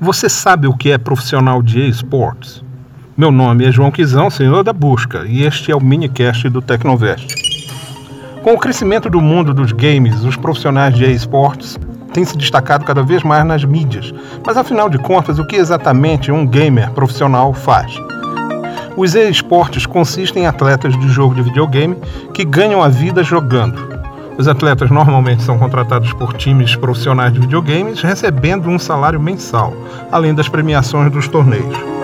Você sabe o que é profissional de esportes? Meu nome é João Quizão, senhor da busca, e este é o minicast do Tecnovest. Com o crescimento do mundo dos games, os profissionais de esportes têm se destacado cada vez mais nas mídias. Mas afinal de contas, o que exatamente um gamer profissional faz? Os esportes consistem em atletas de jogo de videogame que ganham a vida jogando. Os atletas normalmente são contratados por times profissionais de videogames, recebendo um salário mensal, além das premiações dos torneios.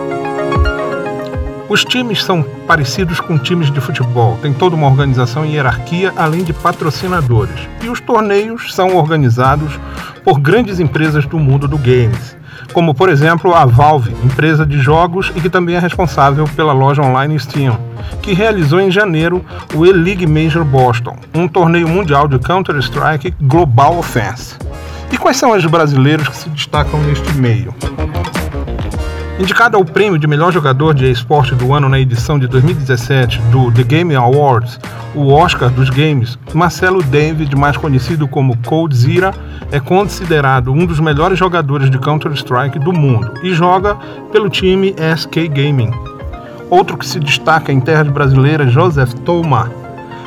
Os times são parecidos com times de futebol, tem toda uma organização e hierarquia, além de patrocinadores. E os torneios são organizados por grandes empresas do mundo do games, como por exemplo a Valve, empresa de jogos e que também é responsável pela loja online Steam, que realizou em janeiro o E-League Major Boston, um torneio mundial de Counter-Strike Global Offense. E quais são os brasileiros que se destacam neste meio? Indicado ao prêmio de melhor jogador de esporte do ano na edição de 2017 do The Game Awards, o Oscar dos Games, Marcelo David, mais conhecido como Cold Zira, é considerado um dos melhores jogadores de Counter-Strike do mundo e joga pelo time SK Gaming. Outro que se destaca em terras brasileiras, Joseph Toma,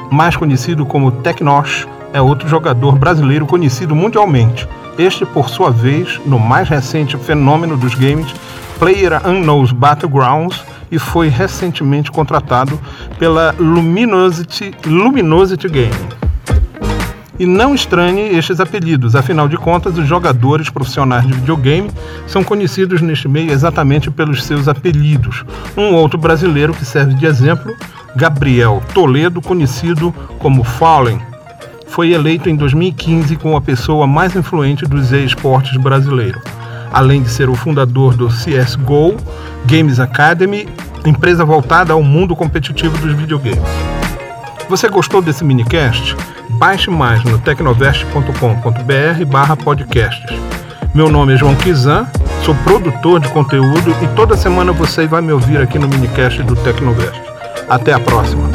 mais conhecido como Tecnosh, é outro jogador brasileiro conhecido mundialmente. Este, por sua vez, no mais recente fenômeno dos games, Player Unknowns Battlegrounds e foi recentemente contratado pela Luminosity, Luminosity Gaming. E não estranhe estes apelidos, afinal de contas, os jogadores profissionais de videogame são conhecidos neste meio exatamente pelos seus apelidos. Um outro brasileiro que serve de exemplo, Gabriel Toledo, conhecido como Fallen, foi eleito em 2015 como a pessoa mais influente dos esportes brasileiros além de ser o fundador do CSGO Games Academy, empresa voltada ao mundo competitivo dos videogames. Você gostou desse minicast? Baixe mais no tecnovest.com.br barra podcasts. Meu nome é João Kizan, sou produtor de conteúdo e toda semana você vai me ouvir aqui no minicast do Tecnovest. Até a próxima!